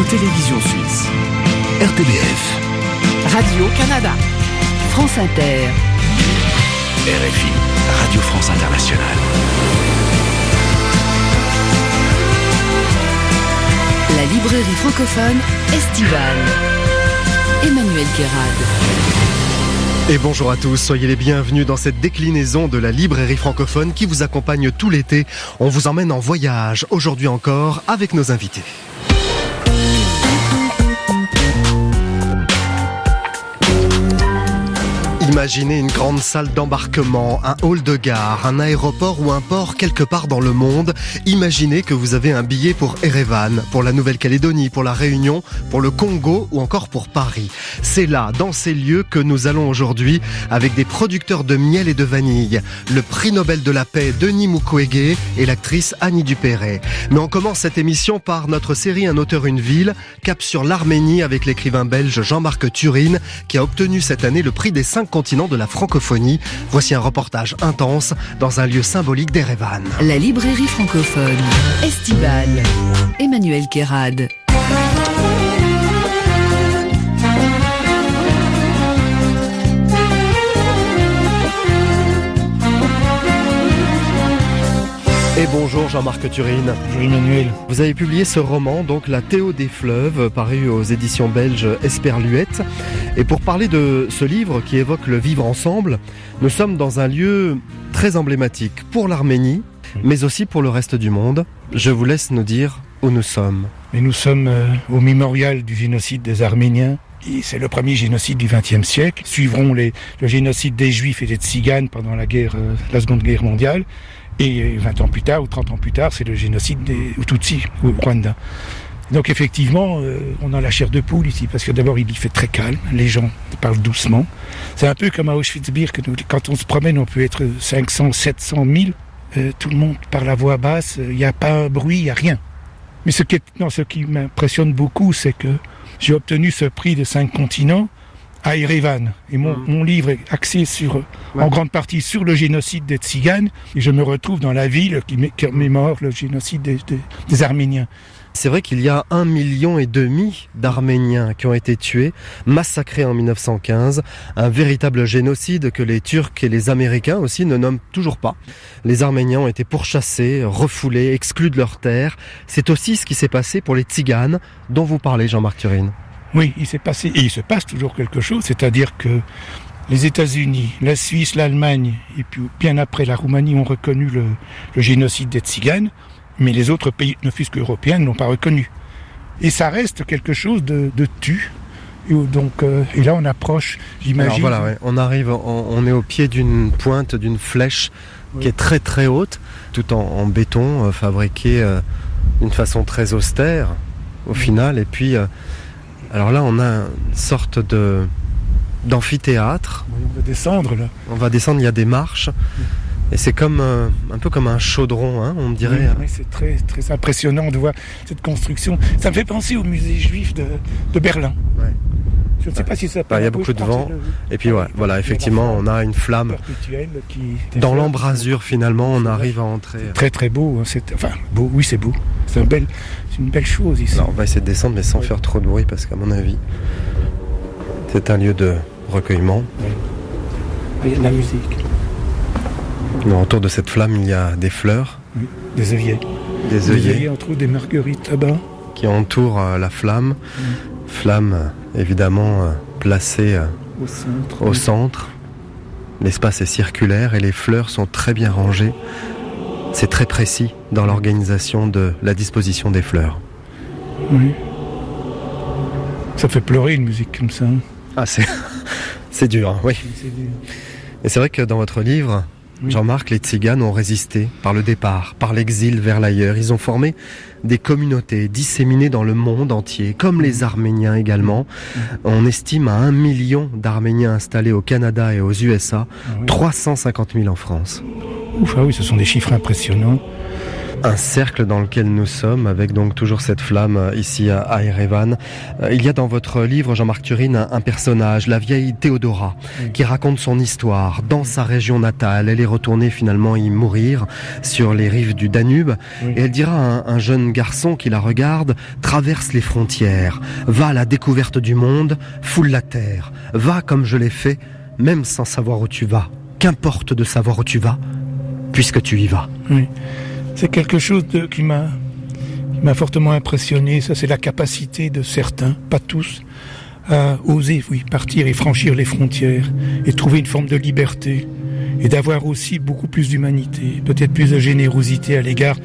Radio-Télévision Suisse. RTBF. Radio-Canada. France Inter. RFI. Radio France Internationale. La librairie francophone estivale. Emmanuel Guérard. Et bonjour à tous, soyez les bienvenus dans cette déclinaison de la librairie francophone qui vous accompagne tout l'été. On vous emmène en voyage, aujourd'hui encore, avec nos invités. Imaginez une grande salle d'embarquement, un hall de gare, un aéroport ou un port quelque part dans le monde. Imaginez que vous avez un billet pour Erevan, pour la Nouvelle-Calédonie, pour la Réunion, pour le Congo ou encore pour Paris. C'est là, dans ces lieux, que nous allons aujourd'hui avec des producteurs de miel et de vanille, le prix Nobel de la paix Denis Mukwege et l'actrice Annie Dupéret. Mais on commence cette émission par notre série Un auteur, une ville, cap sur l'Arménie avec l'écrivain belge Jean-Marc Turine qui a obtenu cette année le prix des cinq de la francophonie. Voici un reportage intense dans un lieu symbolique d'Erevan. La librairie francophone estivale. Emmanuel Kérad. Bonjour Jean-Marc Turine. Bonjour Emmanuel. Vous avez publié ce roman, donc La Théo des fleuves, paru aux éditions belges Esperluette. Et pour parler de ce livre qui évoque le vivre ensemble, nous sommes dans un lieu très emblématique pour l'Arménie, mais aussi pour le reste du monde. Je vous laisse nous dire où nous sommes. Mais nous sommes euh, au mémorial du génocide des Arméniens. Et C'est le premier génocide du XXe siècle. Suivront les, le génocide des Juifs et des Tziganes pendant la guerre, euh, la Seconde Guerre mondiale. Et 20 ans plus tard, ou 30 ans plus tard, c'est le génocide des Tutsis au Rwanda. Donc effectivement, euh, on a la chair de poule ici, parce que d'abord il y fait très calme, les gens parlent doucement. C'est un peu comme à Auschwitz-Birkenau, quand on se promène, on peut être 500, 700, 1000, euh, tout le monde parle à voix basse, il n'y a pas un bruit, il n'y a rien. Mais ce qui, est, ce qui m'impressionne beaucoup, c'est que j'ai obtenu ce prix de cinq continents à Erevan. Et mon, Mhm. mon livre est axé sur, en grande partie sur le génocide des Tziganes. Et je me retrouve dans la ville qui qui commémore le génocide des, des- des Arméniens. C'est vrai qu'il y a un million et demi d'Arméniens qui ont été tués, massacrés en 1915, un véritable génocide que les Turcs et les Américains aussi ne nomment toujours pas. Les Arméniens ont été pourchassés, refoulés, exclus de leurs terres. C'est aussi ce qui s'est passé pour les Tziganes dont vous parlez, Jean-Marc Turine. Oui, il s'est passé, et il se passe toujours quelque chose, c'est-à-dire que les États-Unis, la Suisse, l'Allemagne, et puis bien après la Roumanie ont reconnu le, le génocide des Tziganes, mais les autres pays, ne fût-ce qu'européens, ne l'ont pas reconnu. Et ça reste quelque chose de, de tu. Et donc, euh, et là, on approche, Alors j'imagine. voilà, ouais, on arrive, on, on est au pied d'une pointe, d'une flèche qui est très très haute, tout en, en béton, euh, fabriqué euh, d'une façon très austère au final. Et puis, euh, alors là, on a une sorte de d'amphithéâtre. Oui, on va descendre là. On va descendre, il y a des marches. Et c'est comme euh, un peu comme un chaudron, hein, on dirait. Oui, c'est très, très impressionnant de voir cette construction. Ça me fait penser au musée juif de, de Berlin. Ouais. Je ne sais pas si ça Bah, il y a beaucoup de vent. Et puis ouais, voilà, effectivement, on a une flamme. Dans l'embrasure, finalement, on arrive à entrer. Très très beau. hein, Enfin, beau, oui, c'est beau. C'est un bel- c'est une belle chose ici. Alors, on va essayer de descendre, mais sans Oui. faire trop de bruit, parce qu'à mon avis, c'est un lieu de recueillement. Il y a de la musique, autour de cette flamme, il y a des fleurs, des œillets. des Des œillets œillets, entre autres des marguerites là-bas. qui entourent euh, la flamme. Mm. Flamme, euh, évidemment, euh, placée euh, Au centre. au centre. L'espace est circulaire et les fleurs sont très bien rangées. C'est très précis dans l'organisation de la disposition des fleurs. Oui. Ça fait pleurer une musique comme ça. hein. Ah, c'est, c'est dur, hein, oui. Dur. Et c'est vrai que dans votre livre, Oui. Jean-Marc, les Tziganes ont résisté par le départ, par l'exil vers l'ailleurs. Ils ont formé des communautés disséminées dans le monde entier, comme les Arméniens également. On estime à un million d'Arméniens installés au Canada et aux USA, Ah oui. 350 000 en France. Ouf, ah oui, ce sont des chiffres impressionnants. Un cercle dans lequel nous sommes, avec donc toujours cette flamme euh, ici à Erevan. Euh, il y a dans votre livre, Jean-Marc Turine, un, personnage, la vieille Théodora, qui raconte son histoire dans sa région natale. Elle est retournée finalement y mourir sur les rives du Danube. Et elle dira à un, jeune garçon qui la regarde, traverse les frontières, va à la découverte du monde, foule la terre, va comme je l'ai fait, même sans savoir où tu vas. Qu'importe de savoir où tu vas, puisque tu y vas. Oui. C'est quelque chose qui m'a fortement impressionné. C'est la capacité de certains, pas tous, à oser, oui, partir et franchir les frontières et trouver une forme de liberté et d'avoir aussi beaucoup plus d'humanité, peut-être plus de générosité à l'égard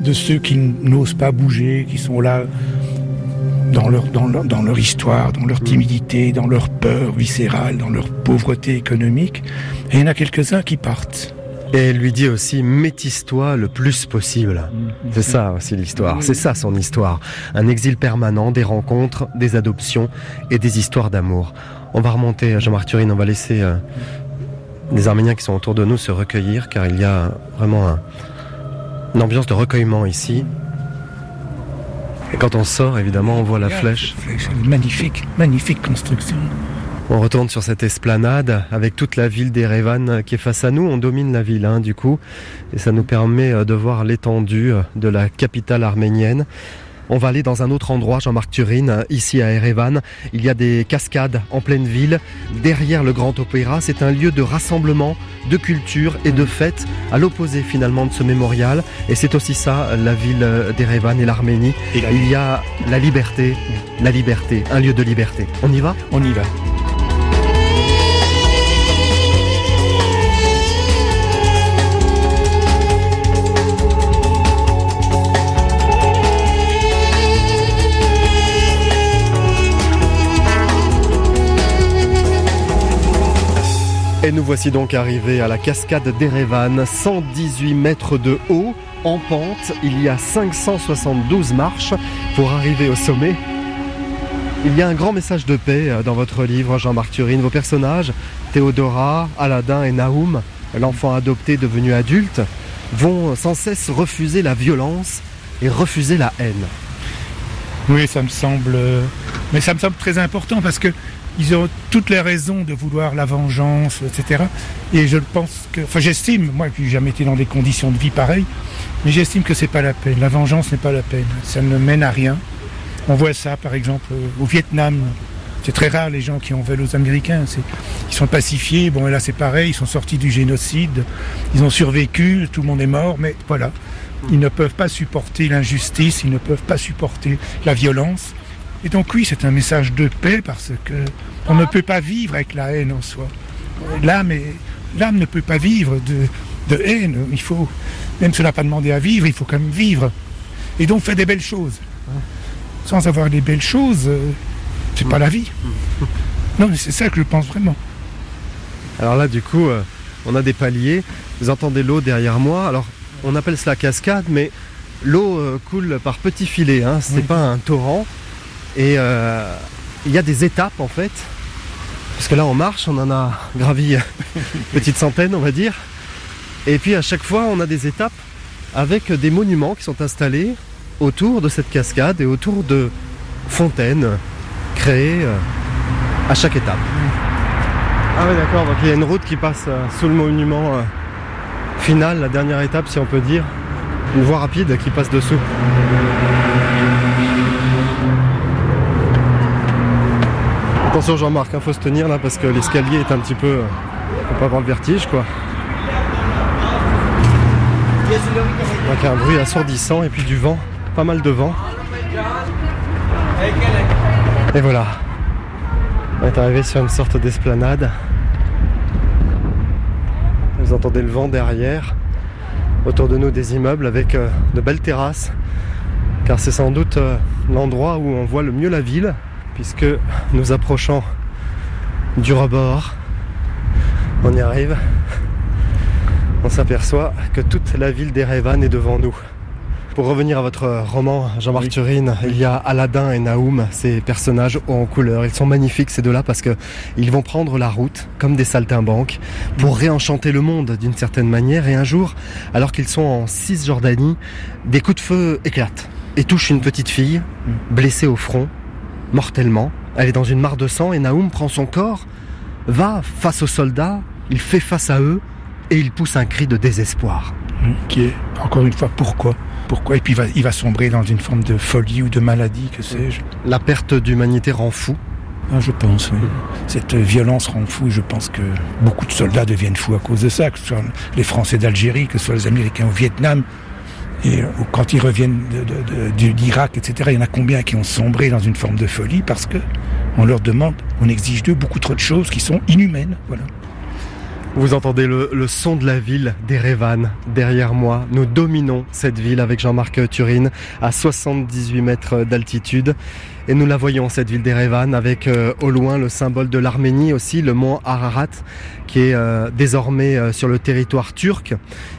de ceux qui n'osent pas bouger, qui sont là dans leur, dans, leur, dans leur histoire, dans leur timidité, dans leur peur viscérale, dans leur pauvreté économique. Et il y en a quelques-uns qui partent. Et elle lui dit aussi métisse-toi le plus possible. C'est ça aussi l'histoire. C'est ça son histoire. Un exil permanent, des rencontres, des adoptions et des histoires d'amour. On va remonter, Jean-Marc Turine, on va laisser euh, les Arméniens qui sont autour de nous se recueillir car il y a vraiment une ambiance de recueillement ici. Et quand on sort, évidemment, on voit la flèche. Magnifique, magnifique construction. On retourne sur cette esplanade avec toute la ville d'Erevan qui est face à nous. On domine la ville, hein, du coup, et ça nous permet euh, de voir l'étendue euh, de la capitale arménienne. On va aller dans un autre endroit, Jean-Marc Turine, ici à Erevan. Il y a des cascades en pleine ville. Derrière le Grand Opéra, c'est un lieu de rassemblement, de culture et de fête, à l'opposé finalement de ce mémorial. Et c'est aussi ça, la ville d'Erevan et l'Arménie. Il y a la liberté, la liberté, un lieu de liberté. On y va? On y va. Et nous voici donc arrivés à la cascade d'Erevan, 118 mètres de haut, en pente. Il y a 572 marches pour arriver au sommet. Il y a un grand message de paix euh, dans votre livre, Jean-Marc Turine. Vos personnages, Théodora, Aladdin et Naoum, l'enfant adopté devenu adulte, vont sans cesse refuser la violence et refuser la haine. Oui, ça me semble, euh, mais ça me semble très important parce que ils ont toutes les raisons de vouloir la vengeance, etc. Et je pense que, enfin, j'estime, moi, qui n'ai jamais été dans des conditions de vie pareilles, mais j'estime que c'est pas la peine. La vengeance n'est pas la peine. Ça ne mène à rien. On voit ça, par exemple, au Vietnam. C'est très rare les gens qui en veulent aux Américains. Ils sont pacifiés. Bon, là, c'est pareil. Ils sont sortis du génocide. Ils ont survécu. Tout le monde est mort. Mais voilà. Ils ne peuvent pas supporter l'injustice. Ils ne peuvent pas supporter la violence. Et donc oui, c'est un message de paix parce que on ne peut pas vivre avec la haine en soi. L'âme, l'âme ne peut pas vivre de, haine. Il faut, même si on n'a pas demandé à vivre, il faut quand même vivre. Et donc faire des belles choses. Sans avoir des belles choses, euh, c'est pas la vie. Non, mais c'est ça que je pense vraiment. Alors là, du coup, euh, on a des paliers. Vous entendez l'eau derrière moi. Alors, on appelle cela cascade, mais l'eau euh, coule par petits filets. Hein. C'est pas un torrent. Et euh, il y a des étapes en fait. Parce que là on marche, on en a gravi une petite centaine on va dire. Et puis à chaque fois on a des étapes avec des monuments qui sont installés autour de cette cascade et autour de fontaines créées euh, à chaque étape. Ah oui d'accord, donc il y a une route qui passe euh, sous le monument final, la dernière étape si on peut dire. Une voie rapide qui passe dessous. Attention Jean-Marc, il hein, faut se tenir là parce que l'escalier est un petit peu... Euh, faut pas avoir le vertige quoi. Donc un bruit assourdissant et puis du vent, pas mal de vent. Et voilà. On est arrivé sur une sorte d'esplanade. Vous entendez le vent derrière. Autour de nous des immeubles avec euh, de belles terrasses. Car c'est sans doute euh, l'endroit où on voit le mieux la ville puisque nous approchons du rebord. On y arrive. On s'aperçoit que toute la ville d'Erevan est devant nous. Pour revenir à votre roman, Jean-Marc Turine, il y a Aladdin et Naoum, ces personnages en couleur. Ils sont magnifiques ces deux-là parce que ils vont prendre la route comme des saltimbanques pour réenchanter le monde d'une certaine manière. Et un jour, alors qu'ils sont en Cisjordanie, des coups de feu éclatent et touchent une petite fille blessée au front, mortellement. Elle est dans une mare de sang et Naoum prend son corps, va face aux soldats, il fait face à eux et il pousse un cri de désespoir. Qui est, encore une fois, pourquoi? Pourquoi? Et puis il va, il va sombrer dans une forme de folie ou de maladie, que sais-je? La perte d'humanité rend fou. Ah, je pense, oui. Cette violence rend fou et je pense que beaucoup de soldats deviennent fous à cause de ça, que ce soit les Français d'Algérie, que ce soit les Américains au Vietnam. Et euh, quand ils reviennent d'Irak, etc., il y en a combien qui ont sombré dans une forme de folie parce que on leur demande, on exige d'eux beaucoup trop de choses qui sont inhumaines. Voilà. Vous entendez le, le son de la ville d'Erevan derrière moi. Nous dominons cette ville avec Jean-Marc Turine à 78 mètres d'altitude. Et nous la voyons, cette ville d'Erevan, avec euh, au loin le symbole de l'Arménie aussi, le mont Ararat, qui est euh, désormais euh, sur le territoire turc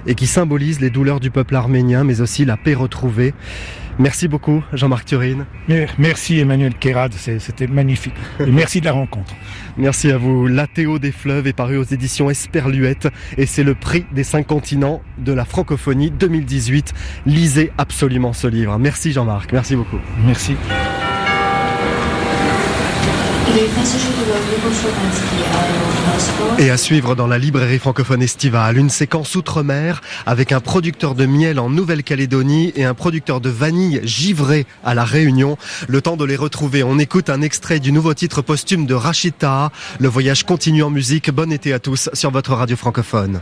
et qui symbolise les douleurs du peuple arménien, mais aussi la paix retrouvée. Merci beaucoup, Jean-Marc Turine. Merci Emmanuel Kérad, c'était magnifique. Et merci de la rencontre. Merci à vous. L'Athéo des fleuves est paru aux éditions Esperluette et c'est le prix des cinq continents de la francophonie 2018. Lisez absolument ce livre. Merci Jean-Marc. Merci beaucoup. Merci. Et à suivre dans la librairie francophone estivale, une séquence outre-mer avec un producteur de miel en Nouvelle-Calédonie et un producteur de vanille givré à La Réunion. Le temps de les retrouver, on écoute un extrait du nouveau titre posthume de Rachita. Le voyage continue en musique. Bon été à tous sur votre radio francophone.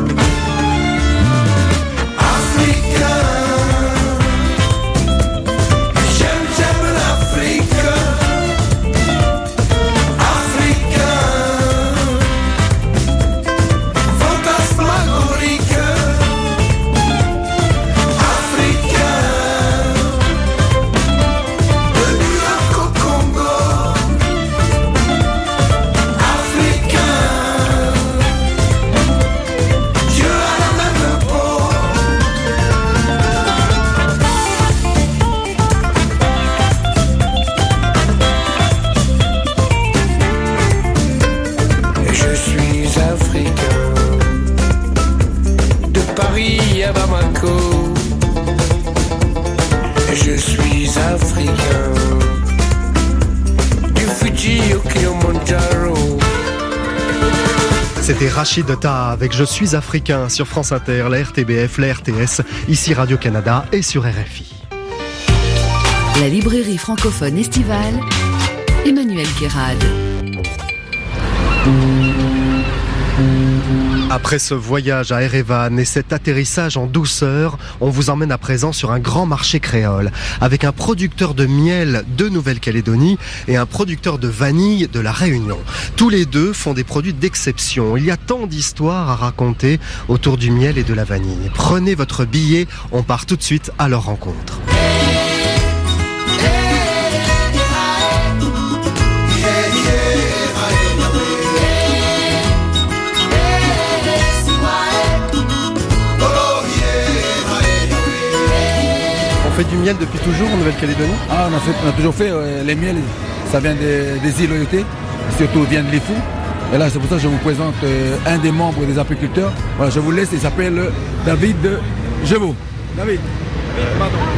Africain. Je suis africain. Du Fuji au Kilimanjaro. C'était Rachid Ta avec Je suis africain sur France Inter, la RTBF, la RTS, ici Radio-Canada et sur RFI. La librairie francophone estivale, Emmanuel Guérard. Après ce voyage à Erevan et cet atterrissage en douceur, on vous emmène à présent sur un grand marché créole avec un producteur de miel de Nouvelle-Calédonie et un producteur de vanille de la Réunion. Tous les deux font des produits d'exception. Il y a tant d'histoires à raconter autour du miel et de la vanille. Prenez votre billet, on part tout de suite à leur rencontre. Fait du miel depuis toujours en Nouvelle-Calédonie? Ah, on, a fait- on a toujours fait euh, les miels, ça vient des, des îles Oyoté, surtout vient de l'Ifou. Et là, c'est pour ça que je vous présente euh, un des membres des apiculteurs. Voilà, je vous laisse, il s'appelle euh, David Jevaux. David.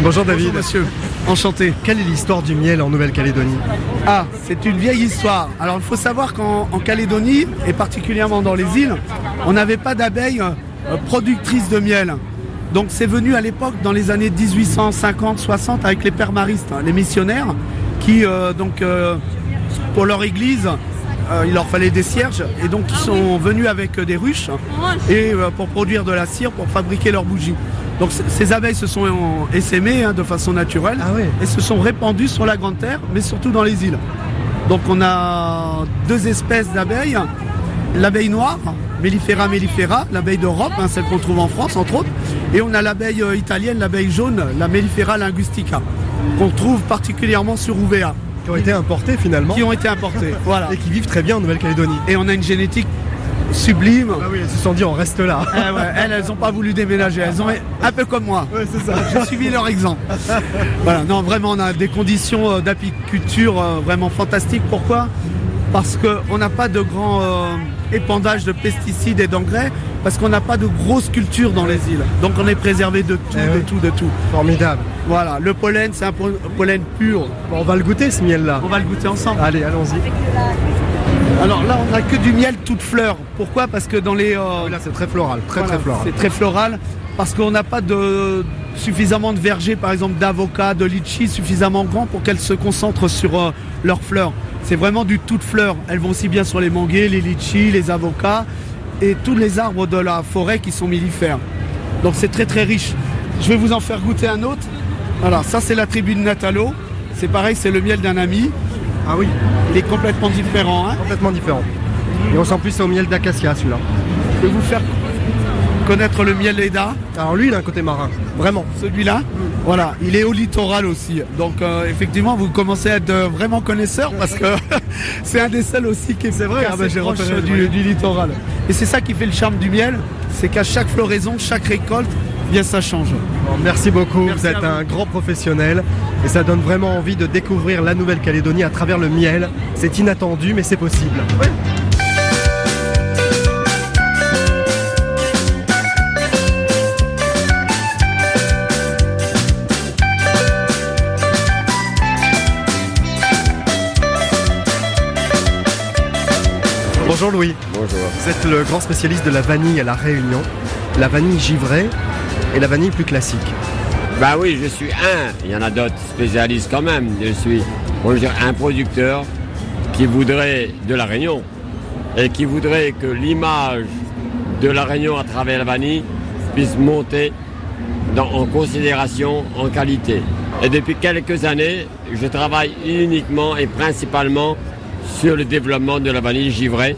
Bonjour David. monsieur. Enchanté. Quelle est l'histoire du miel en Nouvelle-Calédonie? Ah, c'est une vieille histoire. Alors il faut savoir qu'en en Calédonie, et particulièrement dans les îles, on n'avait pas d'abeilles productrices de miel. Donc c'est venu à l'époque, dans les années 1850-60, avec les permaristes, hein, les missionnaires, qui, euh, donc, euh, pour leur église, euh, il leur fallait des cierges et donc ils sont venus avec des ruches et pour produire de la cire pour fabriquer leurs bougies. Donc ces abeilles se sont essaimées hein, de façon naturelle Ah ouais. et se sont répandues sur la Grande Terre, mais surtout dans les îles. Donc on a deux espèces d'abeilles. L'abeille noire, Mellifera mellifera, l'abeille d'Europe, hein, celle qu'on trouve en France entre autres. Et on a l'abeille euh, italienne, l'abeille jaune, la Mellifera linguistica, qu'on trouve particulièrement sur Ouvea, Qui ont été importés finalement qui ont été importées. Voilà. et qui vivent très bien en Nouvelle-Calédonie. Et on a une génétique sublime. Ah oui, elles se sont dit on reste là. Eh ouais, elles, elles n'ont pas voulu déménager. Elles ont un peu comme moi. Ouais, c'est ça. J'ai suivi leur exemple. Voilà, non, vraiment, on a des conditions euh, d'apiculture euh, vraiment fantastiques. Pourquoi? Parce qu'on n'a pas de grand euh, épandage de pesticides et d'engrais, parce qu'on n'a pas de grosses cultures dans les îles. Donc on est préservé de tout, Eh de oui. tout, de tout. Formidable. Voilà, le pollen, c'est un po- pollen pur. Bon, on va le goûter ce miel là. On va le goûter ensemble. Allez, allons-y. Alors là, on n'a que du miel toute fleur. Pourquoi? Parce que dans les... euh, Là, c'est très floral, très Voilà, très floral. C'est très floral parce qu'on n'a pas de suffisamment de vergers, par exemple d'avocats, de litchis suffisamment grands pour qu'elles se concentrent sur euh, leurs fleurs. C'est vraiment du toute fleur. Elles vont aussi bien sur les manguiers, les litchis, les avocats et tous les arbres de la forêt qui sont millifères. Donc c'est très très riche. Je vais vous en faire goûter un autre. Voilà, ça c'est la tribu de Natalo. C'est pareil, c'est le miel d'un ami. Ah oui, Il est complètement différent. hein. complètement différent. Et on sent plus au miel d'acacia celui-là. Je vais vous faire connaître le miel Leda. Alors lui, il a un côté marin. Vraiment. Celui-là, voilà, il est au littoral aussi. Donc euh, effectivement, vous commencez à être euh, vraiment connaisseur parce que c'est un des seuls aussi qui est, c'est vrai, ah bah, j'ai repéré, du, oui. du littoral. Et c'est ça qui fait le charme du miel, c'est qu'à chaque floraison, chaque récolte, bien ça change. Bon, merci beaucoup, Merci vous êtes vous. un grand professionnel et ça donne vraiment envie de découvrir la Nouvelle-Calédonie à travers le miel. C'est inattendu mais c'est possible. Bonjour Louis, Bonjour. vous êtes le grand spécialiste de la vanille à la Réunion, la vanille givrée et la vanille plus classique. Bah oui, je suis un. Il y en a d'autres spécialistes quand même. Je suis dire, un producteur qui voudrait de la Réunion et qui voudrait que l'image de la Réunion à travers la vanille puisse monter dans- en considération, en qualité. Et depuis quelques années, je travaille uniquement et principalement sur le développement de la vanille givrée,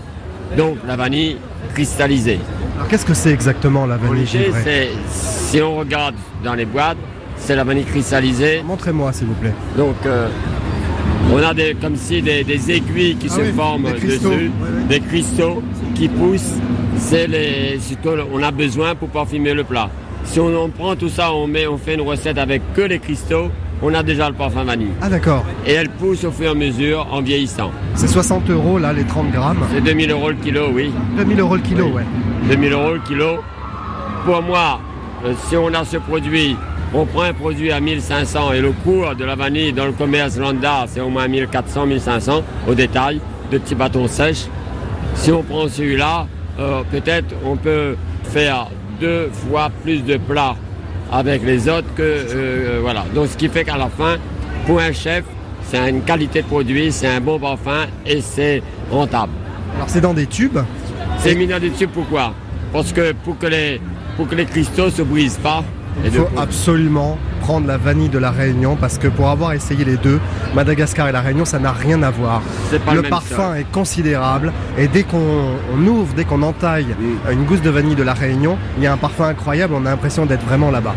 donc la vanille cristallisée. Alors qu'est-ce que c'est exactement la vanille givrée c'est, si on regarde dans les boîtes, c'est la vanille cristallisée. Montrez-moi s'il vous plaît. Donc, euh, on a des, comme si des, des aiguilles qui Ah se oui, forment des dessus, des cristaux qui poussent. C'est les, on a besoin pour parfumer le plat. Si on en prend tout ça, on met, on fait une recette avec que les cristaux, on a déjà le parfum vanille. Ah d'accord, Et elle pousse au fur et à mesure en vieillissant. c'est 60 euros là les 30 grammes. C'est 2000 euros le kilo, oui. 2000 euros le kilo, Oui. ouais. 2000 euros le kilo. Pour moi, euh, si on a ce produit, on prend un produit à 1500 et le cours de la vanille dans le commerce lambda, c'est au moins 1400, 1500 au détail, de petits bâtons sèches. Si on prend celui-là, euh, peut-être on peut faire deux fois plus de plats avec les autres que euh, voilà. Donc ce qui fait qu'à la fin, pour un chef, c'est une qualité de produit, c'est un bon parfum et c'est rentable. Alors c'est dans des tubes. C'est mis dans des tubes pourquoi? Parce que pour que les pour que les cristaux se brisent pas. Il faut absolument prendre la vanille de la Réunion parce que pour avoir essayé les deux, Madagascar et la Réunion, ça n'a rien à voir. Le parfum est considérable et dès qu'on on ouvre, dès qu'on entaille une gousse de vanille de la Réunion, il y a un parfum incroyable, on a l'impression d'être vraiment là-bas.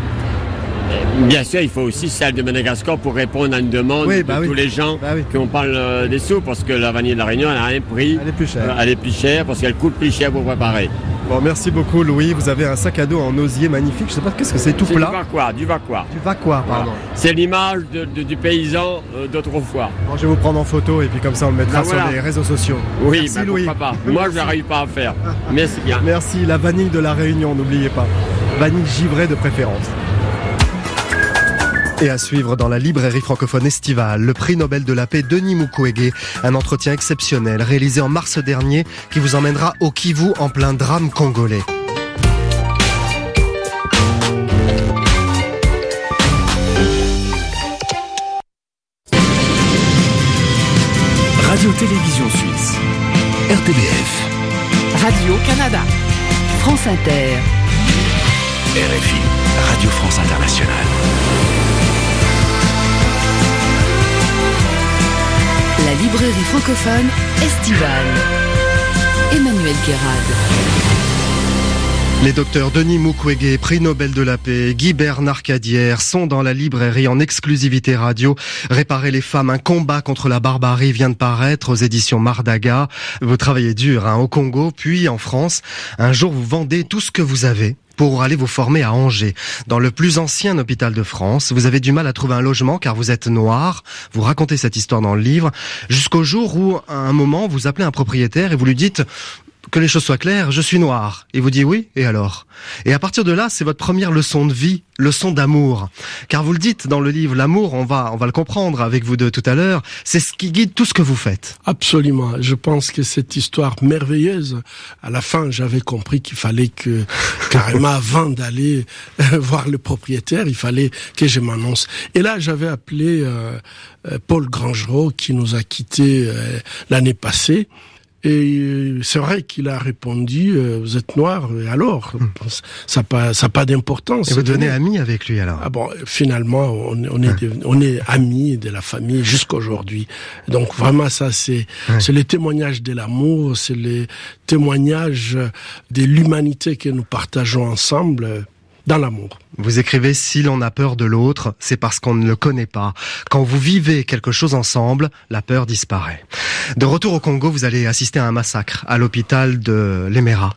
Bien sûr, il faut aussi celle de Madagascar pour répondre à une demande Oui, de bah oui. tous les gens Bah oui. qui on parle euh, des sous parce que la vanille de la Réunion elle a un prix. Elle est plus chère. Euh, elle est plus chère parce qu'elle coûte plus cher pour préparer. Bon, merci beaucoup Louis, vous avez un sac à dos en osier magnifique, je sais pas qu'est-ce que c'est tout C'est du plat. vaquois, du vaquois. Du vaquois, Voilà. pardon. C'est l'image de- de- du paysan euh, d'autrefois. Bon, je vais vous prendre en photo et puis comme ça on le mettra voilà. sur les réseaux sociaux. Oui, Merci ben, Louis. pas. Moi, je n'arrive pas à faire. Mais c'est bien. Merci, la vanille de la Réunion, n'oubliez pas. Vanille givrée de préférence. Et à suivre dans la librairie francophone estivale, le prix Nobel de la paix Denis Mukwege, un entretien exceptionnel réalisé en mars dernier qui vous emmènera au Kivu en plein drame congolais. Radio-Télévision Suisse. RTBF. Radio-Canada. France Inter. RFI. Radio France Internationale. Librairie francophone estivale. Emmanuel Guérard. Les docteurs Denis Mukwege, prix Nobel de la paix, Guy Bernard Cadière sont dans la librairie en exclusivité radio. Réparer les femmes, un combat contre la barbarie vient de paraître aux éditions Mardaga. Vous travaillez dur hein, au Congo, puis en France. Un jour, vous vendez tout ce que vous avez pour aller vous former à Angers, dans le plus ancien hôpital de France. Vous avez du mal à trouver un logement car vous êtes noir. Vous racontez cette histoire dans le livre, jusqu'au jour où, à un moment, vous appelez un propriétaire et vous lui dites que les choses soient claires, je suis noir. Et vous dit oui, et alors? Et à partir de là, c'est votre première leçon de vie, leçon d'amour. Car vous le dites dans le livre, l'amour, on va, on va le comprendre avec vous deux tout à l'heure, c'est ce qui guide tout ce que vous faites. Absolument. Je pense que cette histoire merveilleuse, à la fin, j'avais compris qu'il fallait que, carrément, avant d'aller voir le propriétaire, il fallait que je m'annonce. Et là, j'avais appelé euh, euh Paul Grangerot, qui nous a quittés euh, l'année passée. Et euh, c'est vrai qu'il a répondu euh, vous êtes noir et alors? Hmm. ça pas ça pas d'importance. Et vous devenez ami avec lui alors? Ah bon finalement on, on est on est amis de la famille jusqu'aujourd'hui. Donc vraiment ça c'est c'est le témoignage de l'amour, c'est le témoignage de l'humanité que nous partageons ensemble dans l'amour. Vous écrivez si l'on a peur de l'autre, c'est parce qu'on ne le connaît pas. Quand vous vivez quelque chose ensemble, la peur disparaît. De retour au Congo, vous allez assister à un massacre à l'hôpital de l'Emera.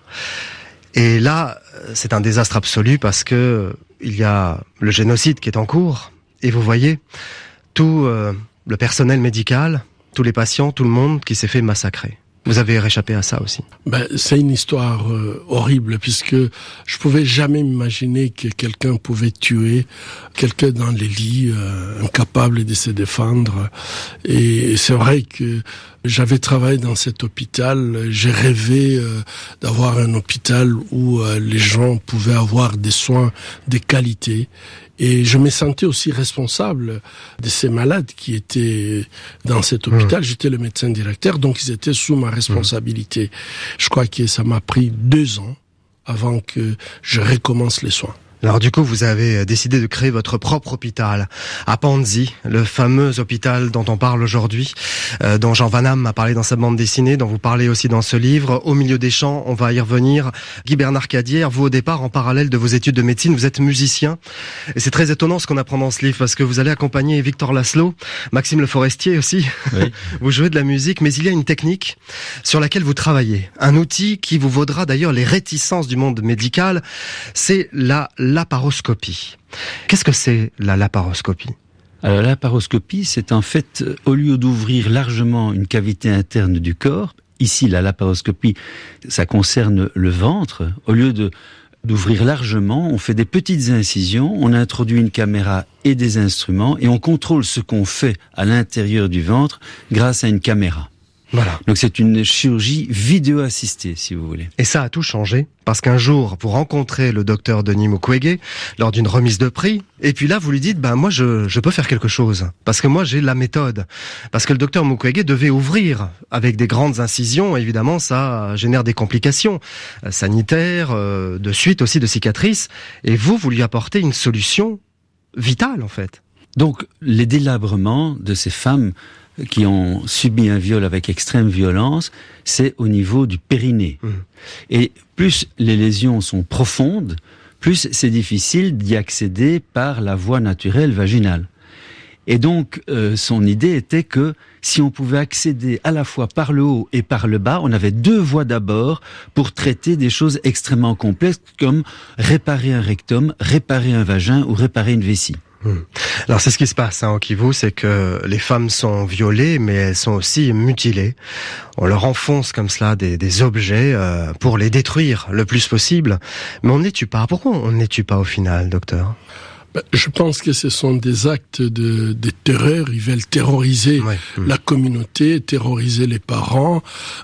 Et là, c'est un désastre absolu parce que il y a le génocide qui est en cours. Et vous voyez tout euh, le personnel médical, tous les patients, tout le monde qui s'est fait massacrer. Vous avez réchappé à ça aussi. Ben, c'est une histoire euh, horrible puisque je pouvais jamais m'imaginer que quelqu'un pouvait tuer quelqu'un dans les lits, euh, incapable de se défendre. Et c'est vrai que j'avais travaillé dans cet hôpital. J'ai rêvé euh, d'avoir un hôpital où les gens pouvaient avoir des soins de qualité. Et je me sentais aussi responsable de ces malades qui étaient dans cet hôpital. Mmh. J'étais le médecin directeur, donc ils étaient sous ma responsabilité. Je crois que ça m'a pris deux ans avant que je recommence les soins. Alors du coup, vous avez euh, décidé de créer votre propre hôpital à Panzi, le fameux hôpital dont on parle aujourd'hui, euh, dont Jean Van Hamme a parlé dans sa bande dessinée, dont vous parlez aussi dans ce livre. Au milieu des champs, on va y revenir. Guy Bernard Cadière, vous au départ, en parallèle de vos études de médecine, vous êtes musicien. Et c'est très étonnant ce qu'on apprend dans ce livre, parce que vous allez accompagner Victor Laszlo, Maxime Le Forestier aussi. Oui. vous jouez de la musique, mais il y a une technique sur laquelle vous travaillez. Un outil qui vous vaudra d'ailleurs les réticences du monde médical, c'est la laparoscopie. Qu'est-ce que c'est la laparoscopie? Alors la laparoscopie, c'est en fait, euh, au lieu d'ouvrir largement une cavité interne du corps, ici la laparoscopie, ça concerne le ventre, au lieu de d'ouvrir largement, on fait des petites incisions, on introduit une caméra et des instruments et on contrôle ce qu'on fait à l'intérieur du ventre grâce à une caméra. Voilà. Donc c'est une chirurgie vidéo assistée, si vous voulez. Et ça a tout changé parce qu'un jour, vous rencontrez le docteur Denis Mukwege lors d'une remise de prix, et puis là, vous lui dites, ben moi, je, je peux faire quelque chose parce que moi, j'ai la méthode. Parce que le docteur Mukwege devait ouvrir avec des grandes incisions. Évidemment, ça génère des complications euh, sanitaires, euh, de suite aussi de cicatrices. Et vous, vous lui apportez une solution vitale, en fait. Donc, les délabrements de ces femmes qui ont subi un viol avec extrême violence, c'est au niveau du périnée. Mmh. Et plus les lésions sont profondes, plus c'est difficile d'y accéder par la voie naturelle vaginale. Et donc, euh, son idée était que si on pouvait accéder à la fois par le haut et par le bas, on avait deux voies d'abord pour traiter des choses extrêmement complexes comme réparer un rectum, réparer un vagin ou réparer une vessie. Hmm. Alors c'est ce qui se passe hein, au Kivu, c'est que les femmes sont violées, mais elles sont aussi mutilées. On leur enfonce comme cela des, des objets euh, pour les détruire le plus possible, mais on ne les tue pas. Pourquoi on ne les tue pas au final, docteur? Je pense que ce sont des actes de, de terreur. Ils veulent terroriser hmm. la communauté, terroriser les parents,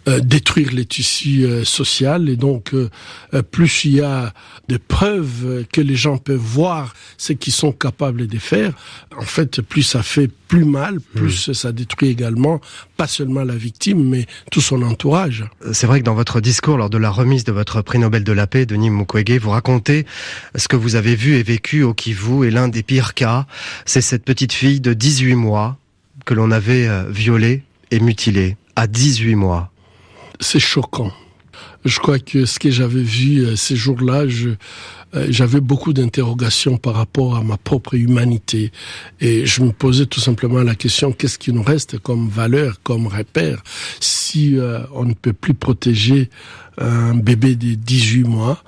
euh, détruire les tissus euh, sociaux. Et donc, euh, euh, plus il y a de preuves que les gens peuvent voir ce qu'ils sont capables de faire, en fait, plus ça fait plus mal, plus ça détruit également pas seulement la victime, mais tout son entourage. C'est vrai que dans votre discours lors de la remise de votre prix Nobel de la paix, Denis Mukwege, vous racontez ce que vous avez vu et vécu au Kivu et l'un des pires cas, c'est cette petite fille de 18 mois que l'on avait euh, violée et mutilée à 18 mois. C'est choquant. Je crois que ce que j'avais vu euh, ces jours-là, euh, j'avais beaucoup d'interrogations par rapport à ma propre humanité. Et je me posais tout simplement la question, qu'est-ce qui nous reste comme valeur, comme repère, si euh, on ne peut plus protéger un bébé de 18 mois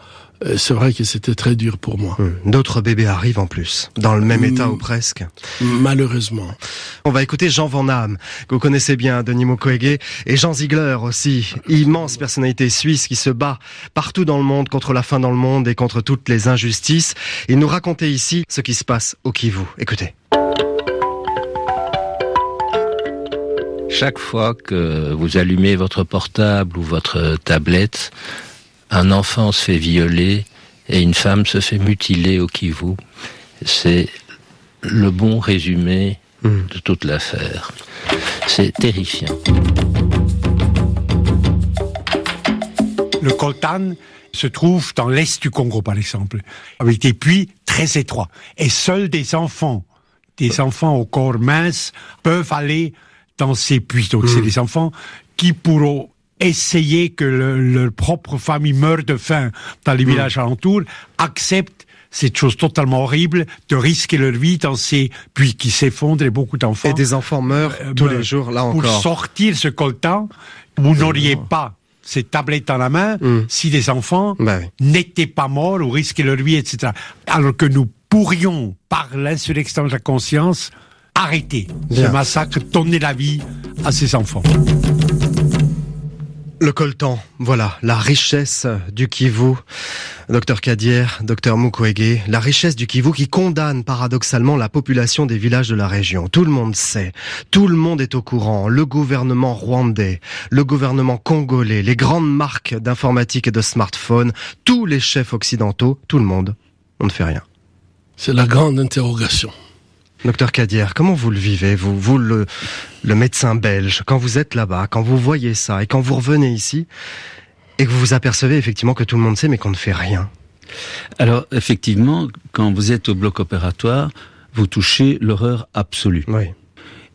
c'est vrai que c'était très dur pour moi. Hmm. D'autres bébés arrivent en plus, dans le même état hmm. ou presque. Malheureusement. On va écouter Jean Van Damme, que vous connaissez bien, Denis Mukwege, et Jean Ziegler aussi, immense personnalité suisse qui se bat partout dans le monde contre la faim dans le monde et contre toutes les injustices. Il nous racontait ici ce qui se passe au Kivu. Écoutez. Chaque fois que vous allumez votre portable ou votre tablette, un enfant se fait violer et une femme se fait mutiler au Kivu. C'est le bon résumé hmm. de toute l'affaire. C'est terrifiant. Le coltan se trouve dans l'est du Congo, par exemple, avec des puits très étroits. Et seuls des enfants, des enfants au corps mince, peuvent aller dans ces puits. Donc c'est hmm. des enfants qui pourront essayer que leur propre famille meure de faim dans les mm. villages alentours, acceptent cette chose totalement horrible de risquer leur vie dans ces puits qui s'effondrent et beaucoup d'enfants. Et des enfants meurent euh, tous les jours, là encore. Pour sortir ce coltan, vous n'auriez pas ces tablettes dans la main mm. si des enfants bah n'étaient pas morts ou risquaient leur vie, etc. Alors que nous pourrions, par l'insurrection de la conscience, arrêter ce massacre, donner la vie à ces enfants. Le coltan, voilà, la richesse du Kivu. Docteur Kadier, docteur Mukwege, la richesse du Kivu qui condamne paradoxalement la population des villages de la région. Tout le monde sait, tout le monde est au courant, le gouvernement rwandais, le gouvernement congolais, les grandes marques d'informatique et de smartphones, tous les chefs occidentaux, tout le monde, on ne fait rien. C'est la grande interrogation. Docteur Cadière, comment vous le vivez, vous, vous le, le médecin belge, quand vous êtes là-bas, quand vous voyez ça et quand vous revenez ici et que vous vous apercevez effectivement que tout le monde sait mais qu'on ne fait rien? Alors effectivement, quand vous êtes au bloc opératoire, vous touchez l'horreur absolue. Oui.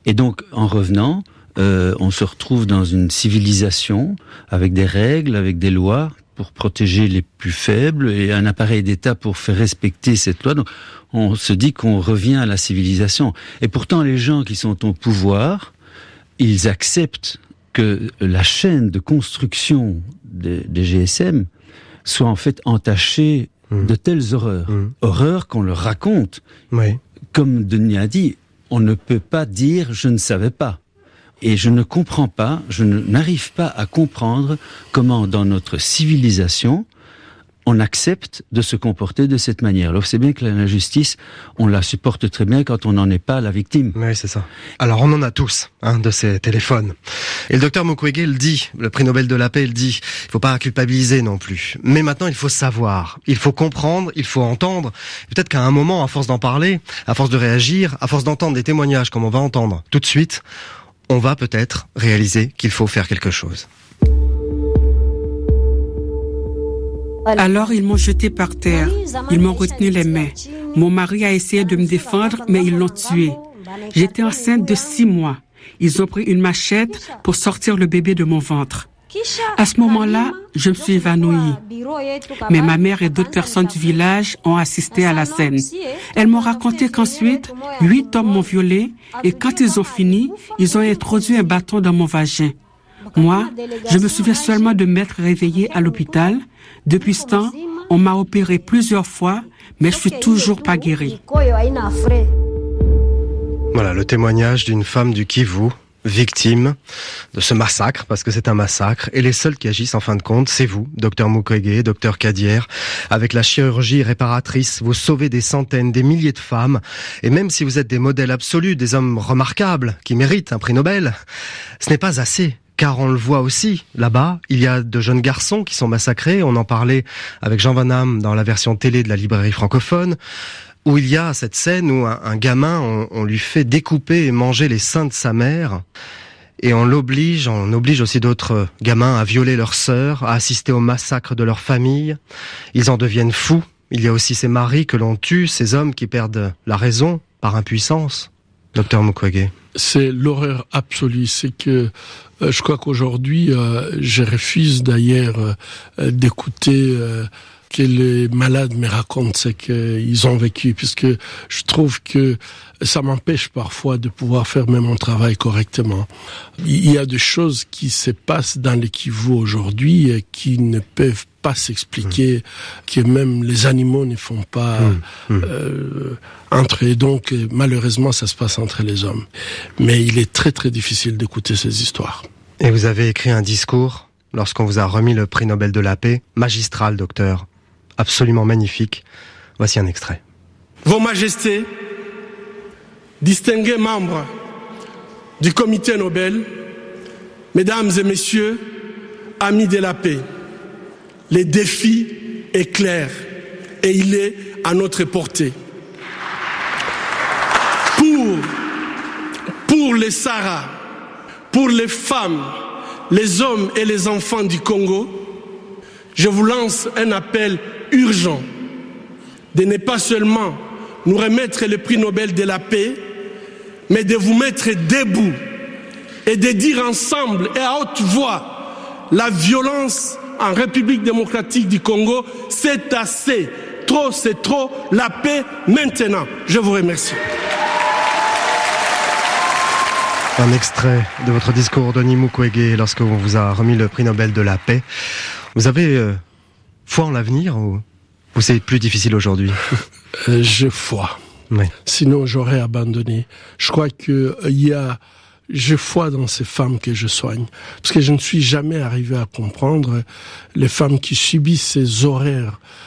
Et donc en revenant, euh, on se retrouve dans une civilisation avec des règles, avec des lois pour protéger les plus faibles et un appareil d'État pour faire respecter cette loi. Donc, on se dit qu'on revient à la civilisation. Et pourtant, les gens qui sont au pouvoir, ils acceptent que la chaîne de construction des, GSM soit en fait entachée mmh. de telles horreurs. Mmh. Horreurs qu'on leur raconte. Oui. Comme Denis a dit, on ne peut pas dire je ne savais pas. Et je ne comprends pas, je n'arrive pas à comprendre comment dans notre civilisation, on accepte de se comporter de cette manière. Alors c'est bien que la justice, on la supporte très bien quand on n'en est pas la victime. Oui, c'est ça. Alors on en a tous hein, de ces téléphones. Et le docteur Mukwege le dit, le prix Nobel de la paix le dit, il faut pas culpabiliser non plus. Mais maintenant il faut savoir, il faut comprendre, il faut entendre. Peut-être qu'à un moment, à force d'en parler, à force de réagir, à force d'entendre des témoignages comme on va entendre tout de suite, on va peut-être réaliser qu'il faut faire quelque chose. Alors ils m'ont jeté par terre, ils m'ont retenu les mains. Mon mari a essayé de me défendre, mais ils l'ont tué. J'étais enceinte de six mois. Ils ont pris une machette pour sortir le bébé de mon ventre. À ce moment-là, je me suis évanouie. Mais ma mère et d'autres personnes du village ont assisté à la scène. Elles m'ont raconté qu'ensuite, huit hommes m'ont violée et quand ils ont fini, ils ont introduit un bâton dans mon vagin. Moi, je me souviens seulement de m'être réveillée à l'hôpital. Depuis ce temps, on m'a opéré plusieurs fois, mais je suis toujours pas guérie. Voilà le témoignage d'une femme du Kivu victime de ce massacre, parce que c'est un massacre, et les seuls qui agissent en fin de compte, c'est vous, docteur Mukwege, docteur Kadier. Avec la chirurgie réparatrice, vous sauvez des centaines, des milliers de femmes, et même si vous êtes des modèles absolus, des hommes remarquables, qui méritent un prix Nobel, ce n'est pas assez. Car on le voit aussi là-bas, il y a de jeunes garçons qui sont massacrés, on en parlait avec Jean Van Hamme dans la version télé de la librairie francophone, où il y a cette scène où un, gamin, on, on, lui fait découper et manger les seins de sa mère, et on l'oblige, on oblige aussi d'autres gamins à violer leurs sœurs, à assister au massacre de leur famille. Ils en deviennent fous. Il y a aussi ces maris que l'on tue, ces hommes qui perdent la raison par impuissance. Docteur Mukwege. C'est l'horreur absolue. C'est que euh, je crois qu'aujourd'hui, euh, je refuse d'ailleurs euh, d'écouter que les malades me racontent ce qu'ils ont vécu, puisque je trouve que ça m'empêche parfois de pouvoir faire même mon travail correctement. Il y a des choses qui se passent dans l'équivalent aujourd'hui qui ne peuvent pas s'expliquer, mmh. que même les animaux ne font pas mmh. Mmh. Euh, entre eux. Donc malheureusement, ça se passe entre les hommes. Mais il est très très difficile d'écouter ces histoires. Et vous avez écrit un discours lorsqu'on vous a remis le prix Nobel de la paix, magistral, docteur absolument magnifique. Voici un extrait. Vos Majestés, distingués membres du Comité Nobel, Mesdames et Messieurs, amis de la paix, le défi est clair et il est à notre portée. Pour, pour les Sahara, pour les femmes, les hommes et les enfants du Congo, je vous lance un appel urgent de ne pas seulement nous remettre le prix Nobel de la paix, mais de vous mettre debout et de dire ensemble et à haute voix la violence en République démocratique du Congo, c'est assez. Trop, c'est trop. La paix maintenant. Je vous remercie. Un extrait de votre discours, Denis Mukwege, lorsque vous a remis le prix Nobel de la paix. Vous avez euh, foi en l'avenir ou, c'est plus difficile aujourd'hui euh, Je foi. Sinon, j'aurais abandonné. Je crois que euh, il y a je foi dans ces femmes que je soigne. Parce que je ne suis jamais arrivé à comprendre les femmes qui subissent ces horaires euh,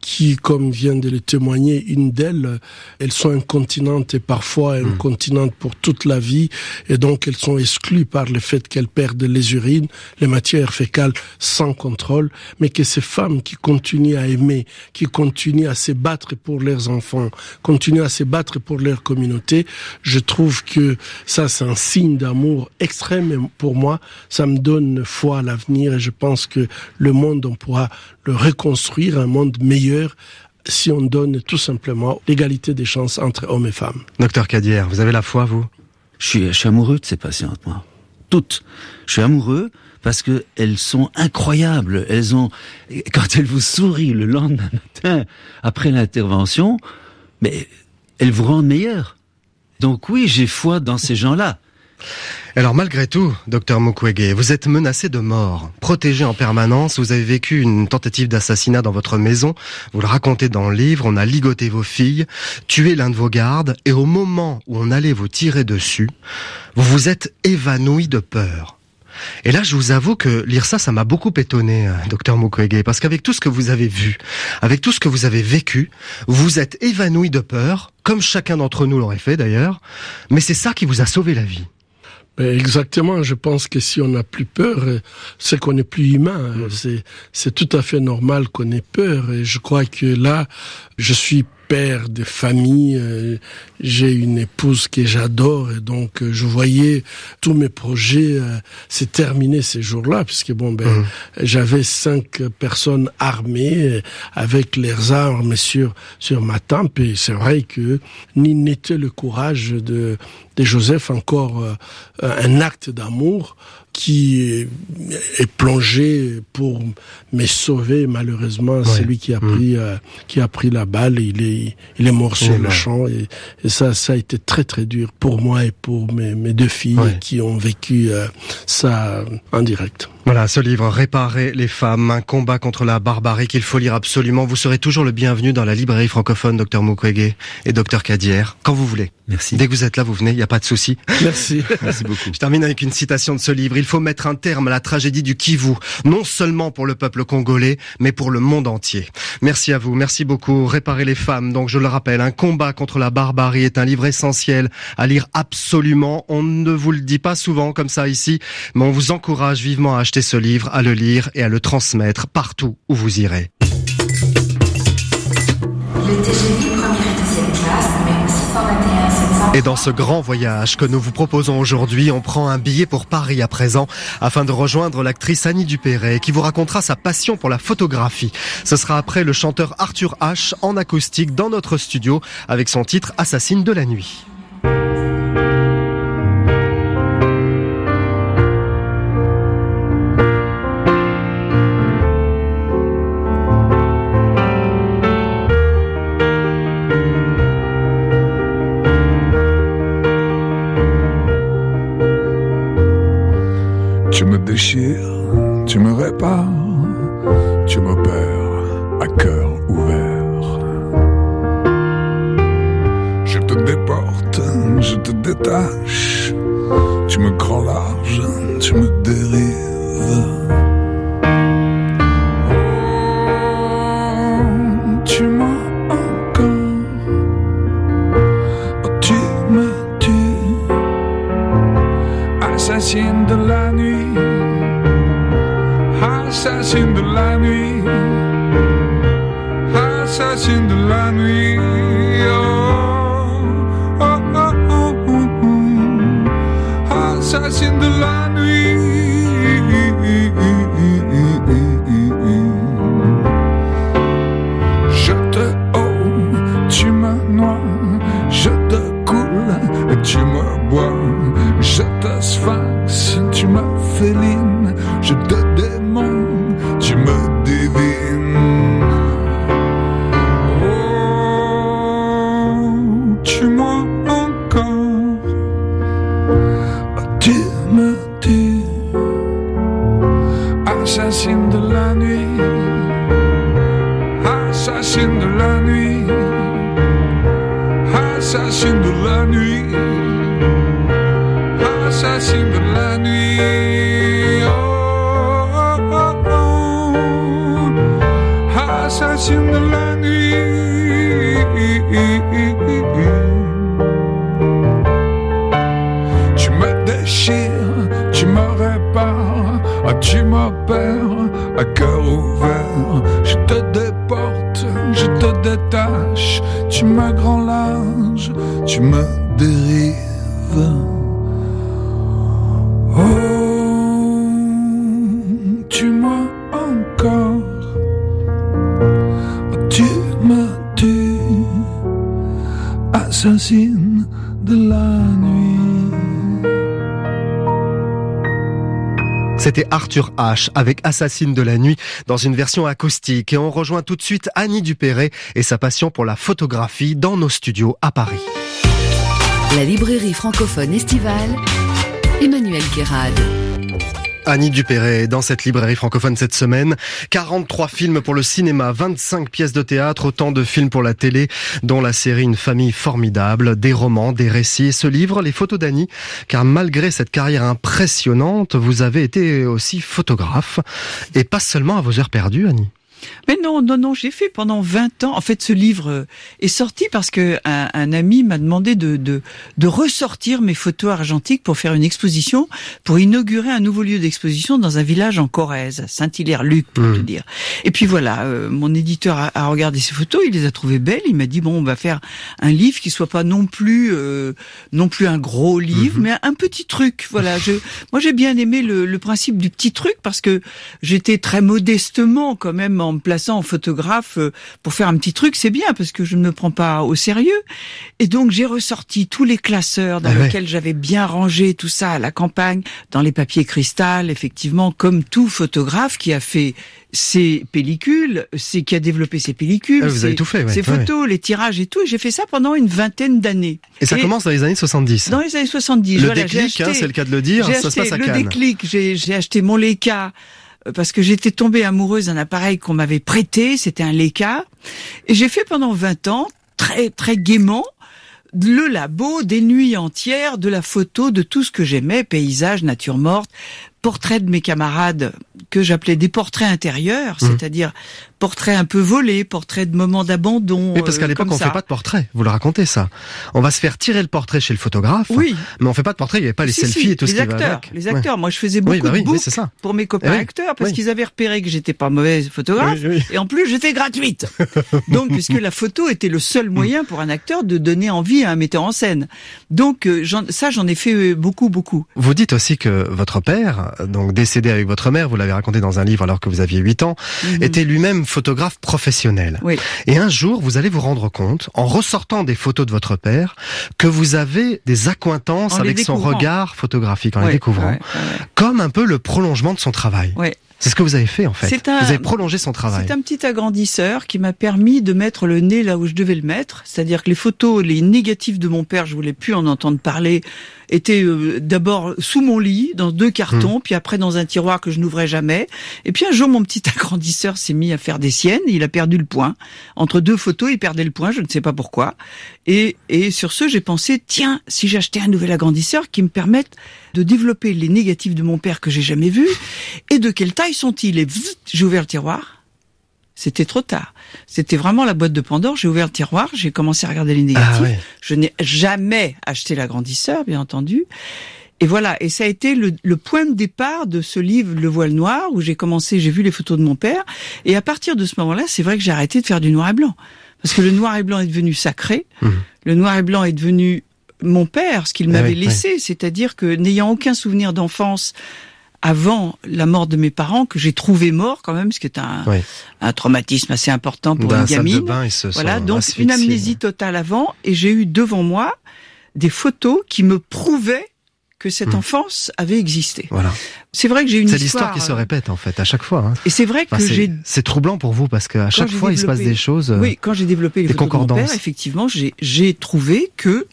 qui, comme vient de le témoigner une d'elles, elles sont incontinentes et parfois hmm. incontinentes pour toute la vie, et donc elles sont exclues par le fait qu'elles perdent les urines, les matières fécales sans contrôle, mais que ces femmes qui continuent à aimer, qui continuent à se battre pour leurs enfants, continuent à se battre pour leur communauté, je trouve que ça c'est un signe d'amour extrême pour moi, ça me donne foi à l'avenir et je pense que le monde, on pourra le reconstruire, un monde meilleur si on donne tout simplement l'égalité des chances entre hommes et femmes. Docteur Cadière, vous avez la foi, vous? Je suis, je suis amoureux de ces patientes, moi. Toutes. Je suis amoureux parce que elles sont incroyables. Elles ont, quand elles vous sourient le lendemain matin après l'intervention, mais elles vous rendent meilleur. Donc oui, j'ai foi dans ces gens-là. Alors malgré tout, docteur Mukwege, vous êtes menacé de mort, protégé en permanence, vous avez vécu une tentative d'assassinat dans votre maison, vous le racontez dans le livre, on a ligoté vos filles, tué l'un de vos gardes, et au moment où on allait vous tirer dessus, vous vous êtes évanoui de peur. Et là, je vous avoue que lire ça, ça m'a beaucoup étonné, euh, docteur Mukwege, parce qu'avec tout ce que vous avez vu, avec tout ce que vous avez vécu, vous êtes évanoui de peur, comme chacun d'entre nous l'aurait fait d'ailleurs, mais c'est ça qui vous a sauvé la vie. Ben, exactement, je pense que si on n'a plus peur, euh, c'est qu'on est plus humain. Mmh. C'est, c'est tout à fait normal qu'on ait peur. Et je crois que là, je suis père de famille, euh, j'ai une épouse que j'adore et donc euh, je voyais tous mes projets euh, se terminer ces jours-là puisque bon ben mmh. j'avais cinq personnes armées avec leurs armes sur sur ma tempe et c'est vrai que ni n'était le courage de de Joseph encore un acte d'amour qui est plongé pour me sauver. Malheureusement, c'est lui qui a mm. pris euh, qui a pris la balle. il est il est mort sur le champ et, ça ça a été très très dur pour moi et pour mes, mes deux filles qui ont vécu euh, ça en direct. Voilà, ce livre Réparer les femmes, un combat contre la barbarie qu'il faut lire absolument. Vous serez toujours le bienvenu dans la librairie francophone Dr Mukwege et Dr Kadier quand vous voulez. Merci. Dès que vous êtes là, vous venez, il n'y a pas de souci. Merci. Merci beaucoup. Je termine avec une citation de ce livre. Il faut mettre un terme à la tragédie du Kivu, non seulement pour le peuple congolais, mais pour le monde entier. Merci à vous. Merci beaucoup. Réparer les femmes. Donc, je le rappelle, un combat contre la barbarie est un livre essentiel à lire absolument. On ne vous le dit pas souvent comme ça ici, mais on vous encourage vivement à acheter ce livre, à le lire et à le transmettre partout où vous irez. Le TGV première et deuxième Et dans ce grand voyage que nous vous proposons aujourd'hui, on prend un billet pour Paris à présent afin de rejoindre l'actrice Annie Dupéret qui vous racontera sa passion pour la photographie. Ce sera après le chanteur Arthur H en acoustique dans notre studio avec son titre Assassine de la nuit. Tu me féline, je te Avec Assassine de la nuit dans une version acoustique et on rejoint tout de suite Annie Dupéret et sa passion pour la photographie dans nos studios à Paris. La librairie francophone estivale, Emmanuel Guérard. Annie Dupéret dans cette librairie francophone cette semaine. 43 films pour le cinéma, 25 pièces de théâtre, autant de films pour la télé, dont la série Une famille formidable, des romans, des récits ce livre, Les photos d'Annie. Car malgré cette carrière impressionnante, vous avez été aussi photographe et pas seulement à vos heures perdues, Annie. Mais non, non, non, j'ai fait pendant 20 ans. En fait, ce livre euh, est sorti parce que un, un ami m'a demandé de, de, de ressortir mes photos argentiques pour faire une exposition, pour inaugurer un nouveau lieu d'exposition dans un village en Corrèze, Saint-Hilaire-Luc, pour Mmh. te dire. Et puis voilà, euh, mon éditeur a, a regardé ces photos, il les a trouvées belles. Il m'a dit bon, on va faire un livre qui soit pas non plus, euh, non plus un gros livre, mais un petit truc. Voilà, je, moi j'ai bien aimé le, le principe du petit truc parce que j'étais très modestement quand même en me plaçant en photographe euh, pour faire un petit truc, c'est bien parce que je ne me prends pas au sérieux. Et donc j'ai ressorti tous les classeurs dans Ah ouais. lesquels j'avais bien rangé tout ça à la campagne, dans les papiers cristal, effectivement, comme tout photographe qui a fait ses pellicules, c'est qui a développé ses pellicules, Ah, vous ses, avez tout fait, ouais. ses Ouais, photos, les tirages et tout. Et j'ai fait ça pendant une vingtaine d'années. Et ça commence dans les années 70. Dans les années 70. Le voilà, déclic, hein, c'est le cas de le dire, ça se passe à Le Cannes. déclic, j'ai acheté mon Leica parce que j'étais tombée amoureuse d'un appareil qu'on m'avait prêté, c'était un Leica. Et j'ai fait pendant 20 ans, très très gaiement, le labo des nuits entières de la photo de tout ce que j'aimais, paysage, nature morte, portraits de mes camarades que j'appelais des portraits intérieurs, Mmh. c'est-à-dire portraits un peu volés, portraits de moments d'abandon. Oui, parce qu'à euh, l'époque, on ça. fait pas de portrait. Vous le racontez, ça. On va se faire tirer le portrait chez le photographe. Oui. Mais on fait pas de portrait, il n'y avait pas les Si, selfies si, et tout les ce qui va acteurs, avec. Les Ouais. acteurs. Moi, je faisais Oui, beaucoup bah oui, de oui, books c'est ça. pour mes copains Eh oui, acteurs parce qu'ils avaient repéré que j'étais pas mauvaise photographe Oui, oui. et en plus j'étais gratuite. Donc, puisque la photo était le seul moyen pour un acteur de donner envie à un metteur en scène. Donc, euh, ça, j'en ai fait euh, beaucoup, beaucoup. Vous dites aussi que votre père, donc décédé avec votre mère, vous l'avez raconté dans un livre alors que vous aviez 8 ans, Mhm. était lui-même photographe professionnel. Oui. Et un jour, vous allez vous rendre compte, en ressortant des photos de votre père, que vous avez des accointances En avec son regard photographique, en les découvrant, comme un peu le prolongement de son travail. C'est ce que vous avez fait en fait. C'est un- Vous avez prolongé son travail. C'est un petit agrandisseur qui m'a permis de mettre le nez là où je devais le mettre. C'est-à-dire que les photos, les négatifs de mon père, je voulais plus en entendre parler, étaient euh, d'abord sous mon lit, dans deux cartons, puis après dans un tiroir que je n'ouvrais jamais. Et puis un jour, mon petit agrandisseur s'est mis à faire des siennes. Il a perdu le point. Entre deux photos, il perdait le point, je ne sais pas pourquoi. Et, et sur ce, j'ai pensé, tiens, si j'achetais un nouvel agrandisseur qui me permette de développer les négatifs de mon père que j'ai jamais vus, et de quelle taille sont-ils? Et j'ai ouvert le tiroir. C'était trop tard. C'était vraiment la boîte de Pandore. J'ai ouvert le tiroir, j'ai commencé à regarder les négatifs. Ah ouais. Je n'ai jamais acheté l'agrandisseur, bien entendu. Et voilà, et ça a été le, le point de départ de ce livre Le voile noir, où j'ai commencé, j'ai vu les photos de mon père, et à partir de ce moment-là, c'est vrai que j'ai arrêté de faire du noir et blanc, parce que le noir et blanc est devenu sacré, le noir et blanc est devenu mon père, ce qu'il Ah m'avait oui, laissé, c'est-à-dire que n'ayant aucun souvenir d'enfance avant la mort de mes parents, que j'ai trouvé mort quand même, ce qui est un, Oui. un traumatisme assez important pour Dans une de gamine. bain, voilà, donc asphyxiés. une amnésie totale avant, et j'ai eu devant moi des photos qui me prouvaient que cette enfance avait existé. Voilà. C'est vrai que j'ai une Hmm. C'est histoire. l'histoire qui se euh, répète en fait à chaque fois. hein. Et c'est vrai que Enfin, j'ai C'est troublant pour vous parce qu'à chaque fois il se passe des choses. Oui, quand j'ai développé les des photos de mon concordances. père, effectivement, j'ai trouvé que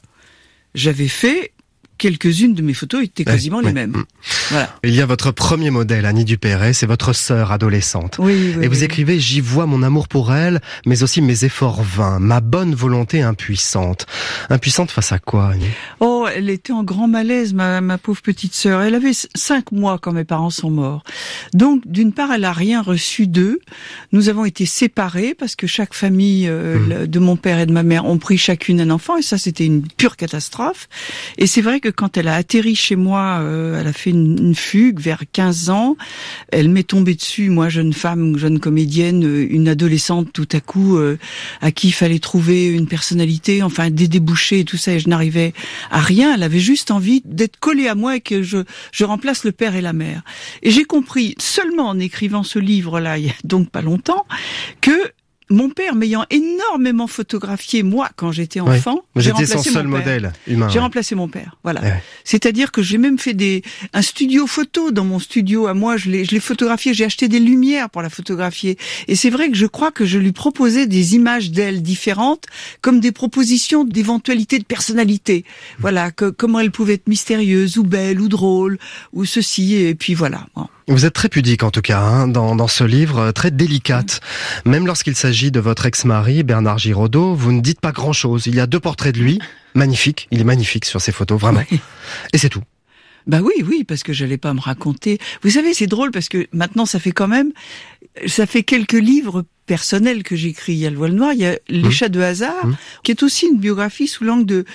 j'avais fait quelques-unes de mes photos étaient Ouais, quasiment les mêmes. Mm. Voilà. Il y a votre premier modèle, Annie Dupéret, c'est votre sœur adolescente. Oui, oui, Et vous oui. écrivez J'y vois mon amour pour elle, mais aussi mes efforts vains, ma bonne volonté impuissante. Impuissante face à quoi, Annie? Oh, elle était en grand malaise, ma, ma pauvre petite sœur. Elle avait cinq mois quand mes parents sont morts. Donc, d'une part, elle a rien reçu d'eux. Nous avons été séparés parce que chaque famille euh, Mmh. le- de mon père et de ma mère ont pris chacune un enfant et ça, c'était une pure catastrophe. Et c'est vrai que quand elle a atterri chez moi, euh, elle a fait une, une fugue vers 15 ans. Elle m'est tombée dessus, moi, jeune femme, jeune comédienne, euh, une adolescente tout à coup euh, à qui il fallait trouver une personnalité, enfin des débouchés et tout ça. Et je n'arrivais à rien. Elle avait juste envie d'être collée à moi et que je, je remplace le père et la mère. Et j'ai compris seulement en écrivant ce livre-là, il y a donc pas longtemps, que mon père m'ayant énormément photographié moi quand j'étais enfant, j'ai étiez son remplacé seul mon père. modèle humain. J'ai ouais. remplacé mon père, voilà. Eh ouais. C'est-à-dire que j'ai même fait des un studio photo dans mon studio à moi. Je l'ai je l'ai photographié. J'ai acheté des lumières pour la photographier. Et c'est vrai que je crois que je lui proposais des images d'elle différentes, comme des propositions d'éventualité de personnalité. Voilà, que, comment elle pouvait être mystérieuse ou belle ou drôle ou ceci. Et puis voilà. Bon. Vous êtes très pudique en tout cas hein, dans, dans ce livre, euh, très délicate. Même lorsqu'il s'agit de votre ex-mari, Bernard Giraudot, vous ne dites pas grand-chose. Il y a deux portraits de lui, magnifiques, il est magnifique sur ces photos, vraiment. Et c'est tout. Bah oui, oui, parce que j'allais pas me raconter. Vous savez, c'est drôle parce que maintenant, ça fait quand même, ça fait quelques livres personnels que j'écris. Il y a le voile noir, il y a les chats de hasard, qui est aussi une biographie sous l'angle de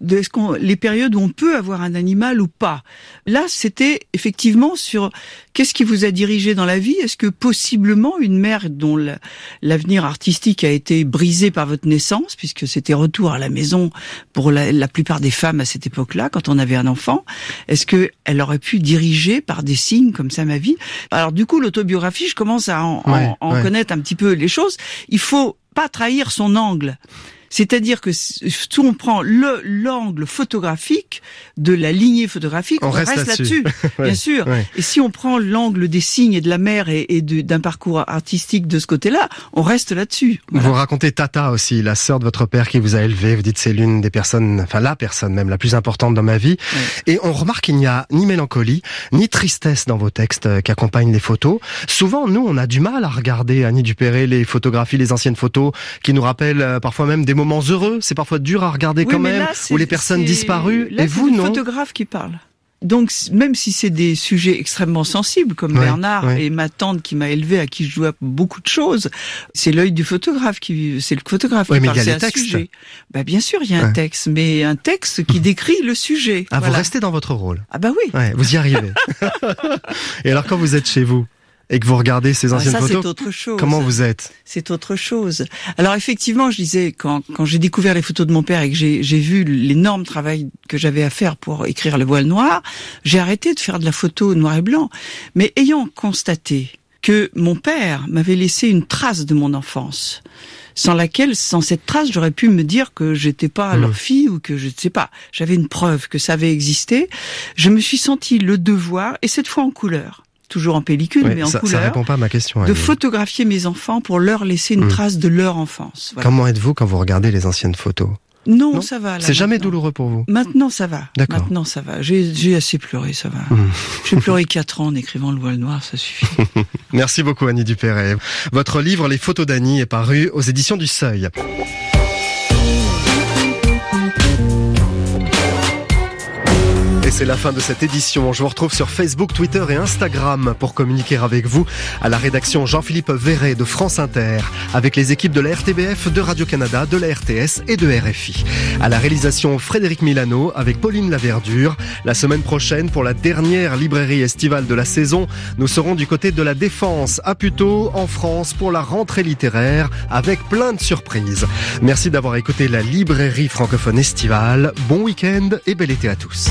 de ce qu'on, les périodes où on peut avoir un animal ou pas. Là, c'était effectivement sur qu'est-ce qui vous a dirigé dans la vie. Est-ce que possiblement une mère dont la- l'avenir artistique a été brisé par votre naissance, puisque c'était retour à la maison pour la, la plupart des femmes à cette époque-là, quand on avait un enfant, est-ce que elle aurait pu diriger par des signes comme ça ma vie? Alors du coup, l'autobiographie, je commence à en, en- Ouais, en ouais. connaître un petit peu les choses. Il faut pas trahir son angle. C'est-à-dire que si on prend le l'angle photographique de la lignée photographique, On on, reste reste, là-dessus. Ouais, bien sûr. ouais. Et si on prend l'angle des signes et de la mer et, et d'un parcours artistique de ce côté-là, on reste là-dessus. Vous racontez Tata aussi, la sœur de votre père qui vous a élevé. Vous dites c'est l'une des personnes, enfin la personne même la plus importante dans ma vie. Et on remarque qu'il n'y a ni mélancolie, ni tristesse dans vos textes euh, qui accompagnent les photos. Souvent, nous, on a du mal à regarder, Annie Dupéré, les photographies, les anciennes photos qui nous rappellent euh, parfois même des moments heureux. C'est parfois dur à regarder Oui, quand même, là, ou les personnes disparues. Là, Et c'est vous, le non photographe qui parle. Donc même si c'est des sujets extrêmement sensibles comme Ouais, Bernard ouais. et ma tante qui m'a élevé à qui je dois beaucoup de choses, c'est l'œil du photographe qui c'est le photographe Ouais, qui mais parle, il y a c'est un textes. sujet. Bah bien sûr, il y a un texte mais un texte qui décrit le sujet. Ah, vous restez dans votre rôle. Ah bah oui. Vous y arrivez. et alors quand vous êtes chez vous et que vous regardez ces Ah, anciennes ça, photos, c'est autre chose. comment vous êtes c'est autre chose. Alors effectivement, je disais quand quand j'ai découvert les photos de mon père et que j'ai j'ai vu l'énorme travail que j'avais à faire pour écrire le voile noir, j'ai arrêté de faire de la photo noir et blanc. Mais ayant constaté que mon père m'avait laissé une trace de mon enfance, sans laquelle, sans cette trace, j'aurais pu me dire que j'étais pas Mmh. leur fille ou que je ne sais pas. J'avais une preuve que ça avait existé. Je me suis senti le devoir, et cette fois en couleur, toujours en pellicule, mais en ça, ça couleur, répond pas à ma question. de Annie. photographier mes enfants pour leur laisser une Mm. trace de leur enfance. Voilà. Comment êtes-vous quand vous regardez les anciennes photos? Non, Non ça va. C'est jamais douloureux pour vous? Maintenant, ça va. D'accord. Maintenant, ça va. J'ai assez pleuré, ça va. Mm. J'ai pleuré quatre ans en écrivant le voile noir, ça suffit. Merci beaucoup Annie Dupéret. Votre livre Les photos d'Annie est paru aux éditions du Seuil. Et c'est la fin de cette édition. Je vous retrouve sur Facebook, Twitter et Instagram pour communiquer avec vous à la rédaction Jean-Philippe Verret de France Inter, avec les équipes de la RTBF, de Radio-Canada, de la RTS et de RFI. À la réalisation Frédéric Milano avec Pauline Laverdure. La semaine prochaine, pour la dernière librairie estivale de la saison, nous serons du côté de la Défense, à Puteaux, en France, pour la rentrée littéraire, avec plein de surprises. Merci d'avoir écouté la librairie francophone estivale. Bon week-end et bel été à tous.